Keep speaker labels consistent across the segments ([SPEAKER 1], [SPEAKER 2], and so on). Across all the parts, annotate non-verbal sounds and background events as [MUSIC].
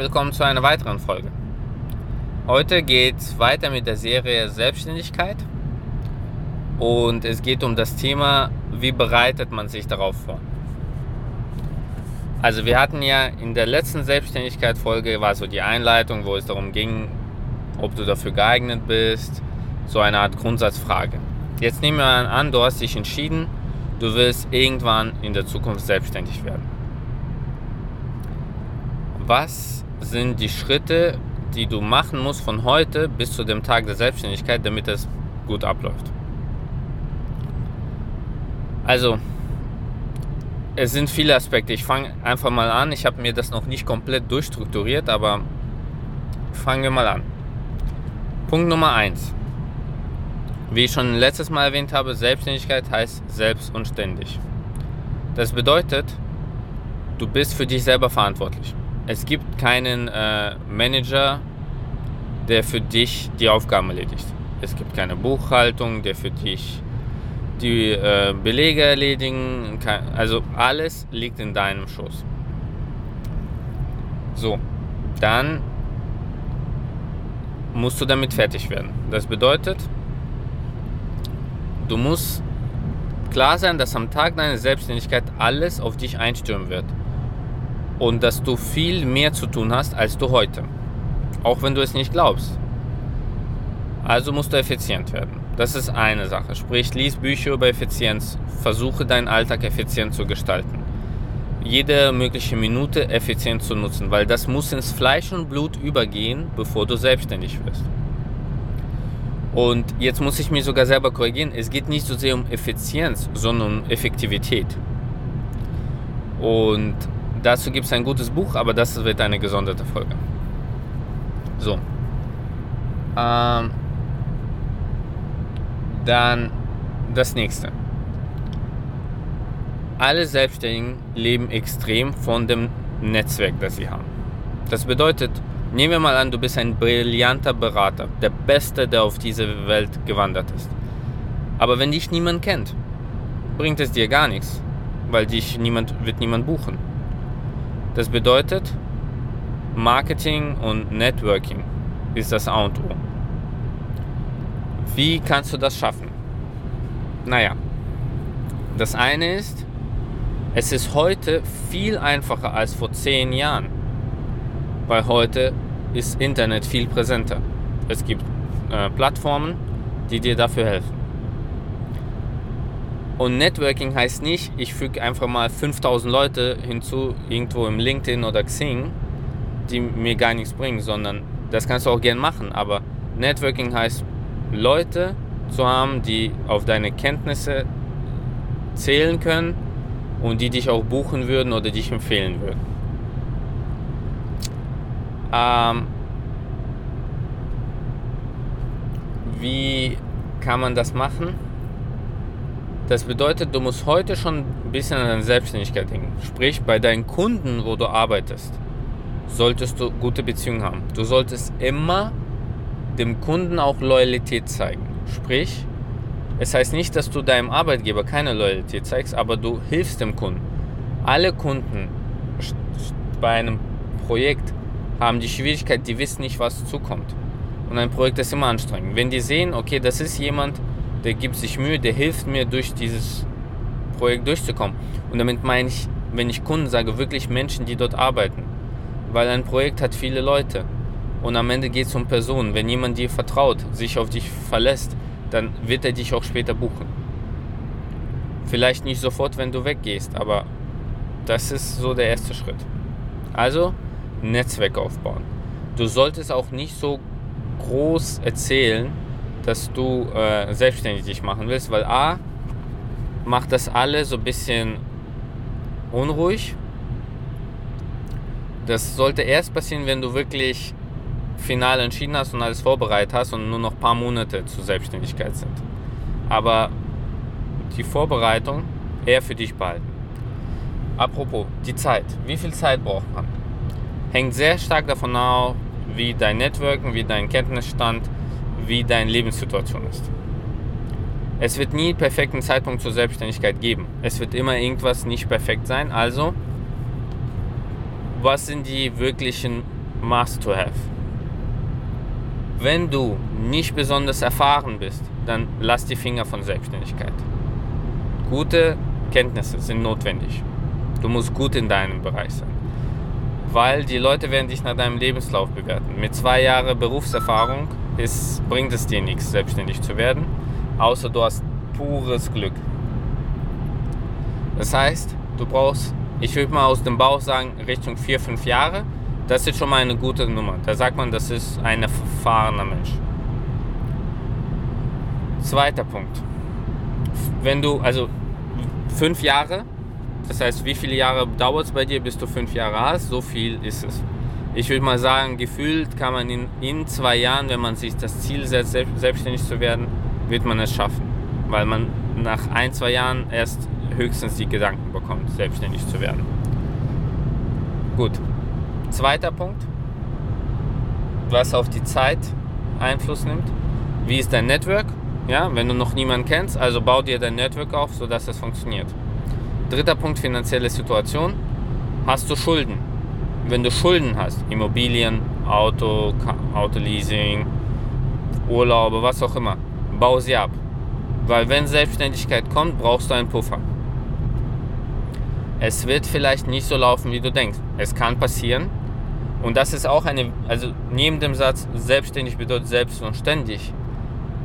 [SPEAKER 1] Willkommen zu einer weiteren Folge. Heute geht es weiter mit der Serie Selbstständigkeit und es geht um das Thema, wie bereitet man sich darauf vor. Also wir hatten ja in der letzten Selbstständigkeit-Folge war so die Einleitung, wo es darum ging, ob du dafür geeignet bist, so eine Art Grundsatzfrage. Jetzt nehmen wir an, du hast dich entschieden, du willst irgendwann in der Zukunft selbstständig werden. Was sind die Schritte, die du machen musst von heute bis zu dem Tag der Selbstständigkeit, damit es gut abläuft? Also, es sind viele Aspekte. Ich fange einfach mal an. Ich habe mir das noch nicht komplett durchstrukturiert, aber fangen wir mal an. Punkt Nummer 1. Wie ich schon letztes Mal erwähnt habe, Selbstständigkeit heißt selbst und ständig. Das bedeutet, du bist für dich selber verantwortlich. Es gibt keinen äh, Manager, der für dich die Aufgaben erledigt. Es gibt keine Buchhaltung, der für dich die äh, Belege erledigen. Kann, also alles liegt in deinem Schoß. So, dann musst du damit fertig werden. Das bedeutet, du musst klar sein, dass am Tag deiner Selbstständigkeit alles auf dich einstürmen wird. Und dass du viel mehr zu tun hast, als du heute. Auch wenn du es nicht glaubst. Also musst du effizient werden. Das ist eine Sache. Sprich, lies Bücher über Effizienz. Versuche deinen Alltag effizient zu gestalten. Jede mögliche Minute effizient zu nutzen, weil das muss ins Fleisch und Blut übergehen, bevor du selbstständig wirst. Und jetzt muss ich mich sogar selber korrigieren. Es geht nicht so sehr um Effizienz, sondern um Effektivität. Und dazu gibt es ein gutes Buch, aber das wird eine gesonderte Folge. So. Ähm, dann das nächste. Alle Selbstständigen leben extrem von dem Netzwerk, das sie haben. Das bedeutet, nehmen wir mal an, du bist ein brillanter Berater, der Beste, der auf diese Welt gewandert ist. Aber wenn dich niemand kennt, bringt es dir gar nichts, weil dich niemand wird niemand buchen. Das bedeutet, Marketing und Networking ist das A und O. Wie kannst du das schaffen? Naja, das eine ist, es ist heute viel einfacher als vor zehn Jahren, weil heute ist Internet viel präsenter. Es gibt äh, Plattformen, die dir dafür helfen. Und Networking heißt nicht, ich füge einfach mal 5000 Leute hinzu, irgendwo im LinkedIn oder Xing, die mir gar nichts bringen, sondern das kannst du auch gern machen. Aber Networking heißt, Leute zu haben, die auf deine Kenntnisse zählen können und die dich auch buchen würden oder dich empfehlen würden. Ähm, wie kann man das machen? Das bedeutet, du musst heute schon ein bisschen an deine Selbstständigkeit denken. Sprich, bei deinen Kunden, wo du arbeitest, solltest du gute Beziehungen haben. Du solltest immer dem Kunden auch Loyalität zeigen. Sprich, es heißt nicht, dass du deinem Arbeitgeber keine Loyalität zeigst, aber du hilfst dem Kunden. Alle Kunden bei einem Projekt haben die Schwierigkeit, die wissen nicht, was zukommt. Und ein Projekt ist immer anstrengend. Wenn die sehen, okay, das ist jemand, der gibt sich Mühe, der hilft mir durch dieses Projekt durchzukommen. Und damit meine ich, wenn ich Kunden sage, wirklich Menschen, die dort arbeiten. Weil ein Projekt hat viele Leute. Und am Ende geht es um Personen. Wenn jemand dir vertraut, sich auf dich verlässt, dann wird er dich auch später buchen. Vielleicht nicht sofort, wenn du weggehst, aber das ist so der erste Schritt. Also Netzwerk aufbauen. Du solltest auch nicht so groß erzählen, dass du äh, selbstständig dich machen willst, weil A macht das alle so ein bisschen unruhig. Das sollte erst passieren, wenn du wirklich final entschieden hast und alles vorbereitet hast und nur noch ein paar Monate zur Selbstständigkeit sind. Aber die Vorbereitung eher für dich behalten. Apropos, die Zeit. Wie viel Zeit braucht man? Hängt sehr stark davon ab, wie dein Networken, wie dein Kenntnisstand, wie deine Lebenssituation ist. Es wird nie perfekten Zeitpunkt zur Selbstständigkeit geben. Es wird immer irgendwas nicht perfekt sein. Also was sind die wirklichen Must-to-Have? Wenn du nicht besonders erfahren bist, dann lass die Finger von Selbstständigkeit. Gute Kenntnisse sind notwendig. Du musst gut in deinem Bereich sein. Weil die Leute werden dich nach deinem Lebenslauf bewerten. Mit zwei Jahren Berufserfahrung ist, bringt es dir nichts, selbstständig zu werden, außer du hast pures Glück. Das heißt, du brauchst, ich würde mal aus dem Bauch sagen, Richtung vier, fünf Jahre. Das ist schon mal eine gute Nummer. Da sagt man, das ist ein erfahrener Mensch. Zweiter Punkt. Wenn du, also fünf Jahre, das heißt, wie viele Jahre dauert es bei dir, bis du fünf Jahre hast? So viel ist es. Ich würde mal sagen, gefühlt kann man in, in zwei Jahren, wenn man sich das Ziel setzt, selbstständig zu werden, wird man es schaffen. Weil man nach ein, zwei Jahren erst höchstens die Gedanken bekommt, selbstständig zu werden. Gut. Zweiter Punkt, was auf die Zeit Einfluss nimmt. Wie ist dein Network? Ja, wenn du noch niemanden kennst, also bau dir dein Network auf, sodass es funktioniert. Dritter Punkt, finanzielle Situation. Hast du Schulden? Wenn du Schulden hast, Immobilien, Auto, Autoleasing, Urlaube, was auch immer, bau sie ab. Weil wenn Selbstständigkeit kommt, brauchst du einen Puffer. Es wird vielleicht nicht so laufen, wie du denkst. Es kann passieren. Und das ist auch eine, also neben dem Satz, selbstständig bedeutet selbst und ständig,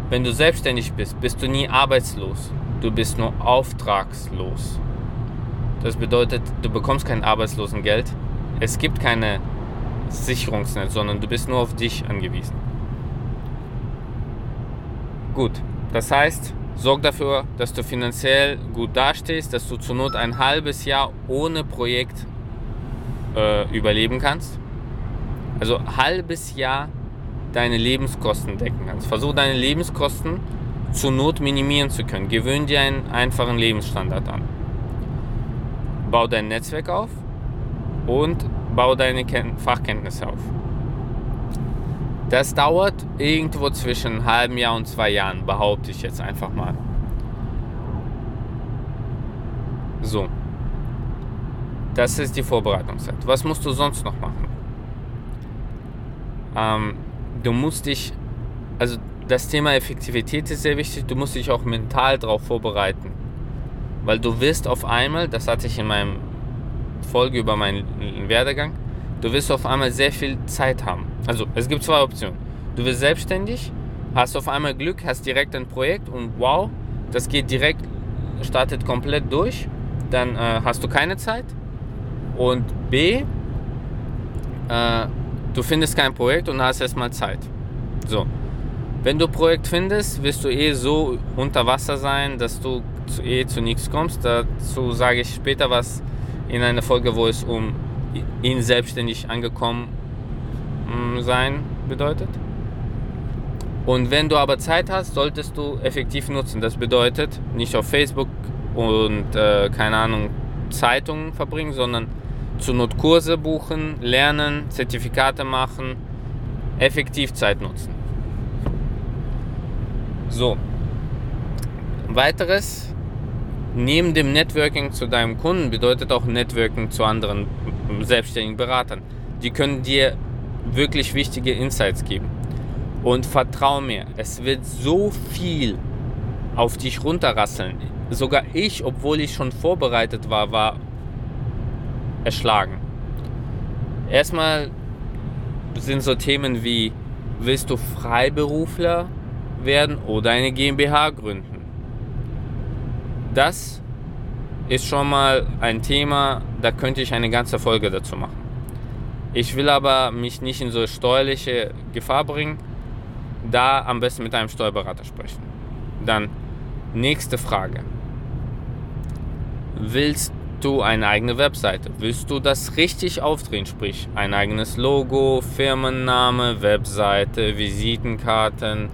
[SPEAKER 1] wenn du selbstständig bist, bist du nie arbeitslos. Du bist nur auftragslos. Das bedeutet, du bekommst kein Arbeitslosengeld. Es gibt keine Sicherungsnetz, sondern du bist nur auf dich angewiesen. Gut, das heißt, sorg dafür, dass du finanziell gut dastehst, dass du zur Not ein halbes Jahr ohne Projekt äh, überleben kannst. Also halbes Jahr deine Lebenskosten decken kannst. Versuch deine Lebenskosten zur Not minimieren zu können. Gewöhn dir einen einfachen Lebensstandard an. Bau dein Netzwerk auf und bau deine Ken Fachkenntnisse auf. Das dauert irgendwo zwischen einem halben Jahr und zwei Jahren, behaupte ich jetzt einfach mal. So. Das ist die Vorbereitungszeit. Was musst du sonst noch machen? Ähm, du musst dich, also das Thema Effektivität ist sehr wichtig, du musst dich auch mental darauf vorbereiten. Weil du wirst auf einmal, das hatte ich in meinem Folge über meinen Werdegang, du wirst auf einmal sehr viel Zeit haben. Also es gibt zwei Optionen. Du wirst selbstständig, hast auf einmal Glück, hast direkt ein Projekt und wow, das geht direkt, startet komplett durch. Dann äh, hast du keine Zeit. Und B, äh, du findest kein Projekt und hast erstmal Zeit. So. Wenn du Projekt findest, wirst du eh so unter Wasser sein, dass du eh zu nichts kommst. Dazu sage ich später was in einer Folge, wo es um ihn selbstständig angekommen mm, sein bedeutet. Und wenn du aber Zeit hast, solltest du effektiv nutzen. Das bedeutet nicht auf Facebook und äh, keine Ahnung Zeitungen verbringen, sondern zur Not Kurse buchen, lernen, Zertifikate machen, effektiv Zeit nutzen. So. Weiteres, neben dem Networking zu deinem Kunden bedeutet auch Networking zu anderen selbstständigen Beratern. Die können dir wirklich wichtige Insights geben. Und vertrau mir, es wird so viel auf dich runterrasseln. Sogar ich, obwohl ich schon vorbereitet war, war erschlagen. Erstmal sind so Themen wie, willst du Freiberufler werden oder eine GmbH gründen? Das ist schon mal ein Thema, da könnte ich eine ganze Folge dazu machen. Ich will aber mich nicht in so steuerliche Gefahr bringen, da am besten mit einem Steuerberater sprechen. Dann nächste Frage. Willst du eine eigene Webseite? Willst du das richtig aufdrehen, sprich ein eigenes Logo, Firmenname, Webseite, Visitenkarten,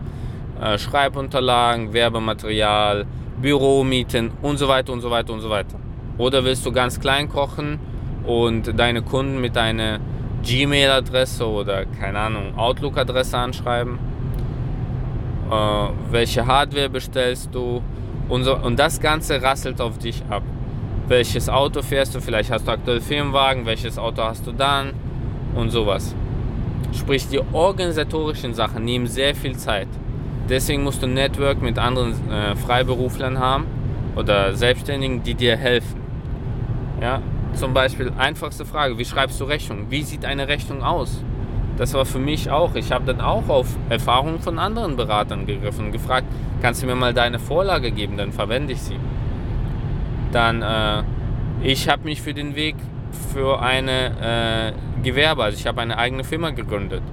[SPEAKER 1] äh, Schreibunterlagen, Werbematerial, Büromieten und so weiter und so weiter und so weiter? Oder willst du ganz klein kochen und deine Kunden mit deiner Gmail-Adresse oder keine Ahnung, Outlook-Adresse anschreiben? Äh, welche Hardware bestellst du? Und, so, und das Ganze rasselt auf dich ab welches Auto fährst du, vielleicht hast du aktuell Firmenwagen, welches Auto hast du dann und sowas. Sprich, die organisatorischen Sachen nehmen sehr viel Zeit. Deswegen musst du ein Network mit anderen äh, Freiberuflern haben oder Selbstständigen, die dir helfen. Ja, zum Beispiel einfachste Frage, wie schreibst du Rechnung? Wie sieht eine Rechnung aus? Das war für mich auch. Ich habe dann auch auf Erfahrungen von anderen Beratern gegriffen und gefragt, kannst du mir mal deine Vorlage geben, dann verwende ich sie dann äh, ich habe mich für den Weg für eine äh, Gewerbe, also ich habe eine eigene Firma gegründet.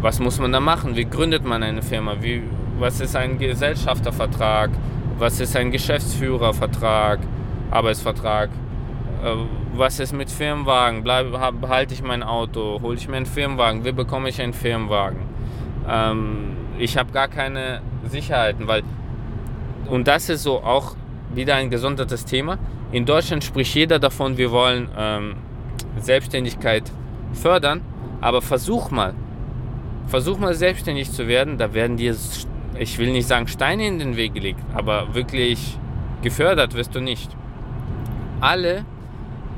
[SPEAKER 1] Was muss man da machen? Wie gründet man eine Firma? Wie, was ist ein Gesellschaftervertrag? Was ist ein Geschäftsführervertrag, Arbeitsvertrag? Äh, was ist mit Firmenwagen? Bleib, behalte ich mein Auto? Hole ich mir einen Firmenwagen? Wie bekomme ich einen Firmenwagen? Ähm, ich habe gar keine Sicherheiten, weil und das ist so auch wieder ein gesondertes Thema. In Deutschland spricht jeder davon, wir wollen ähm, Selbstständigkeit fördern, aber versuch mal, versuch mal selbstständig zu werden, da werden dir, ich will nicht sagen Steine in den Weg gelegt, aber wirklich gefördert wirst du nicht. Alle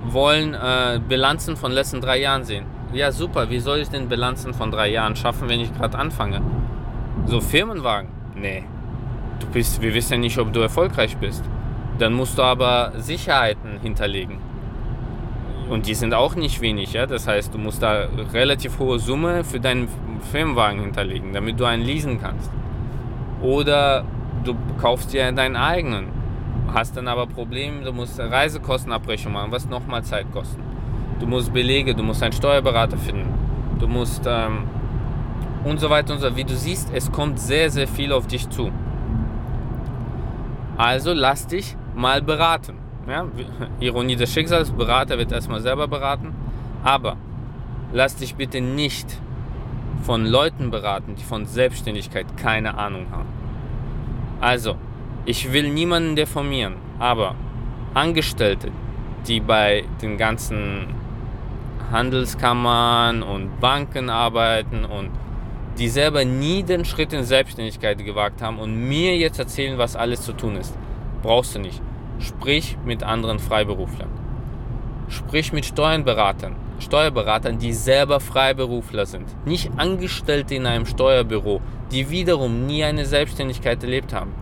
[SPEAKER 1] wollen äh, Bilanzen von letzten drei Jahren sehen. Ja, super, wie soll ich denn Bilanzen von drei Jahren schaffen, wenn ich gerade anfange? So Firmenwagen? Nee. Du bist, wir wissen ja nicht, ob du erfolgreich bist. Dann musst du aber Sicherheiten hinterlegen. Und die sind auch nicht wenig. Ja? Das heißt, du musst da relativ hohe Summe für deinen Firmenwagen hinterlegen, damit du einen leasen kannst. Oder du kaufst dir deinen eigenen. Hast dann aber Probleme, du musst Reisekostenabrechnung machen, was nochmal Zeit kostet. Du musst Belege, du musst einen Steuerberater finden. Du musst ähm, und so weiter und so. Wie du siehst, es kommt sehr, sehr viel auf dich zu. Also lass dich mal beraten. Ja? [LAUGHS] Ironie des Schicksals, Berater wird erstmal selber beraten. Aber lass dich bitte nicht von Leuten beraten, die von Selbstständigkeit keine Ahnung haben. Also, ich will niemanden deformieren, aber Angestellte, die bei den ganzen Handelskammern und Banken arbeiten und die selber nie den Schritt in Selbstständigkeit gewagt haben und mir jetzt erzählen, was alles zu tun ist. Brauchst du nicht. Sprich mit anderen Freiberuflern. Sprich mit Steuerberatern. Steuerberatern, die selber Freiberufler sind. Nicht Angestellte in einem Steuerbüro, die wiederum nie eine Selbstständigkeit erlebt haben.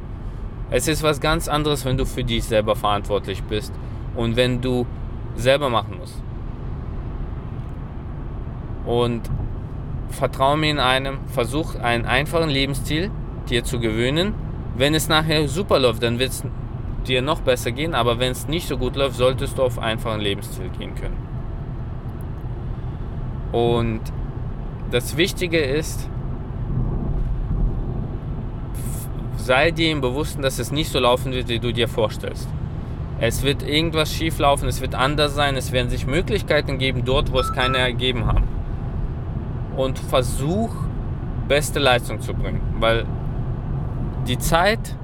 [SPEAKER 1] Es ist was ganz anderes, wenn du für dich selber verantwortlich bist und wenn du selber machen musst. Und vertraue mir in einem, versuch einen einfachen Lebensstil dir zu gewöhnen. Wenn es nachher super läuft, dann wird es dir noch besser gehen, aber wenn es nicht so gut läuft, solltest du auf einfachen Lebensstil gehen können. Und das Wichtige ist, sei dir im Bewussten, dass es nicht so laufen wird, wie du dir vorstellst. Es wird irgendwas schief laufen, es wird anders sein, es werden sich Möglichkeiten geben dort, wo es keine ergeben haben und versuch, beste Leistung zu bringen. Weil die Zeit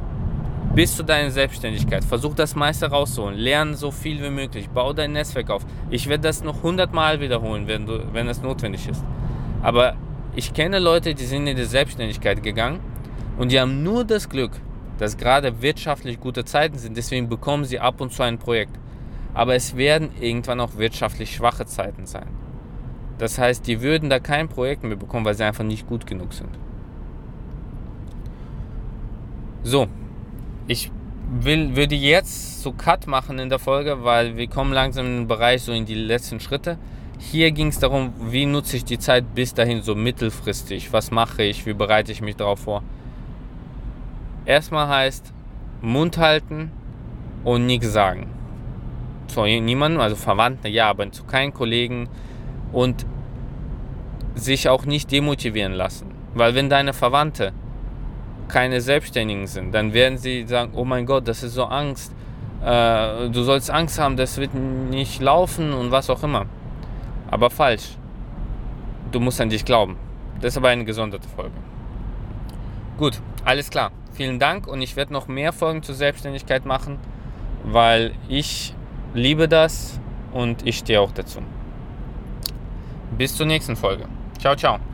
[SPEAKER 1] bis zu deiner Selbstständigkeit, versuch das meiste rauszuholen. Lern so viel wie möglich. Bau dein Netzwerk auf. Ich werde das noch 100 Mal wiederholen, wenn, du, wenn es notwendig ist. Aber ich kenne Leute, die sind in die Selbstständigkeit gegangen und die haben nur das Glück, dass gerade wirtschaftlich gute Zeiten sind. Deswegen bekommen sie ab und zu ein Projekt. Aber es werden irgendwann auch wirtschaftlich schwache Zeiten sein. Das heißt, die würden da kein Projekt mehr bekommen, weil sie einfach nicht gut genug sind. So, ich will, würde jetzt so Cut machen in der Folge, weil wir kommen langsam in den Bereich so in die letzten Schritte. Hier ging es darum, wie nutze ich die Zeit bis dahin so mittelfristig. Was mache ich? Wie bereite ich mich darauf vor? Erstmal heißt Mund halten und nichts sagen. Zu niemandem, also Verwandten, ja, aber zu keinen Kollegen, und sich auch nicht demotivieren lassen. Weil wenn deine Verwandte keine Selbstständigen sind, dann werden sie sagen, oh mein Gott, das ist so Angst. Äh, du sollst Angst haben, das wird nicht laufen und was auch immer. Aber falsch. Du musst an dich glauben. Das ist aber eine gesonderte Folge. Gut, alles klar. Vielen Dank und ich werde noch mehr Folgen zur Selbstständigkeit machen, weil ich liebe das und ich stehe auch dazu. Bis zur nächsten Folge. Ciao, ciao.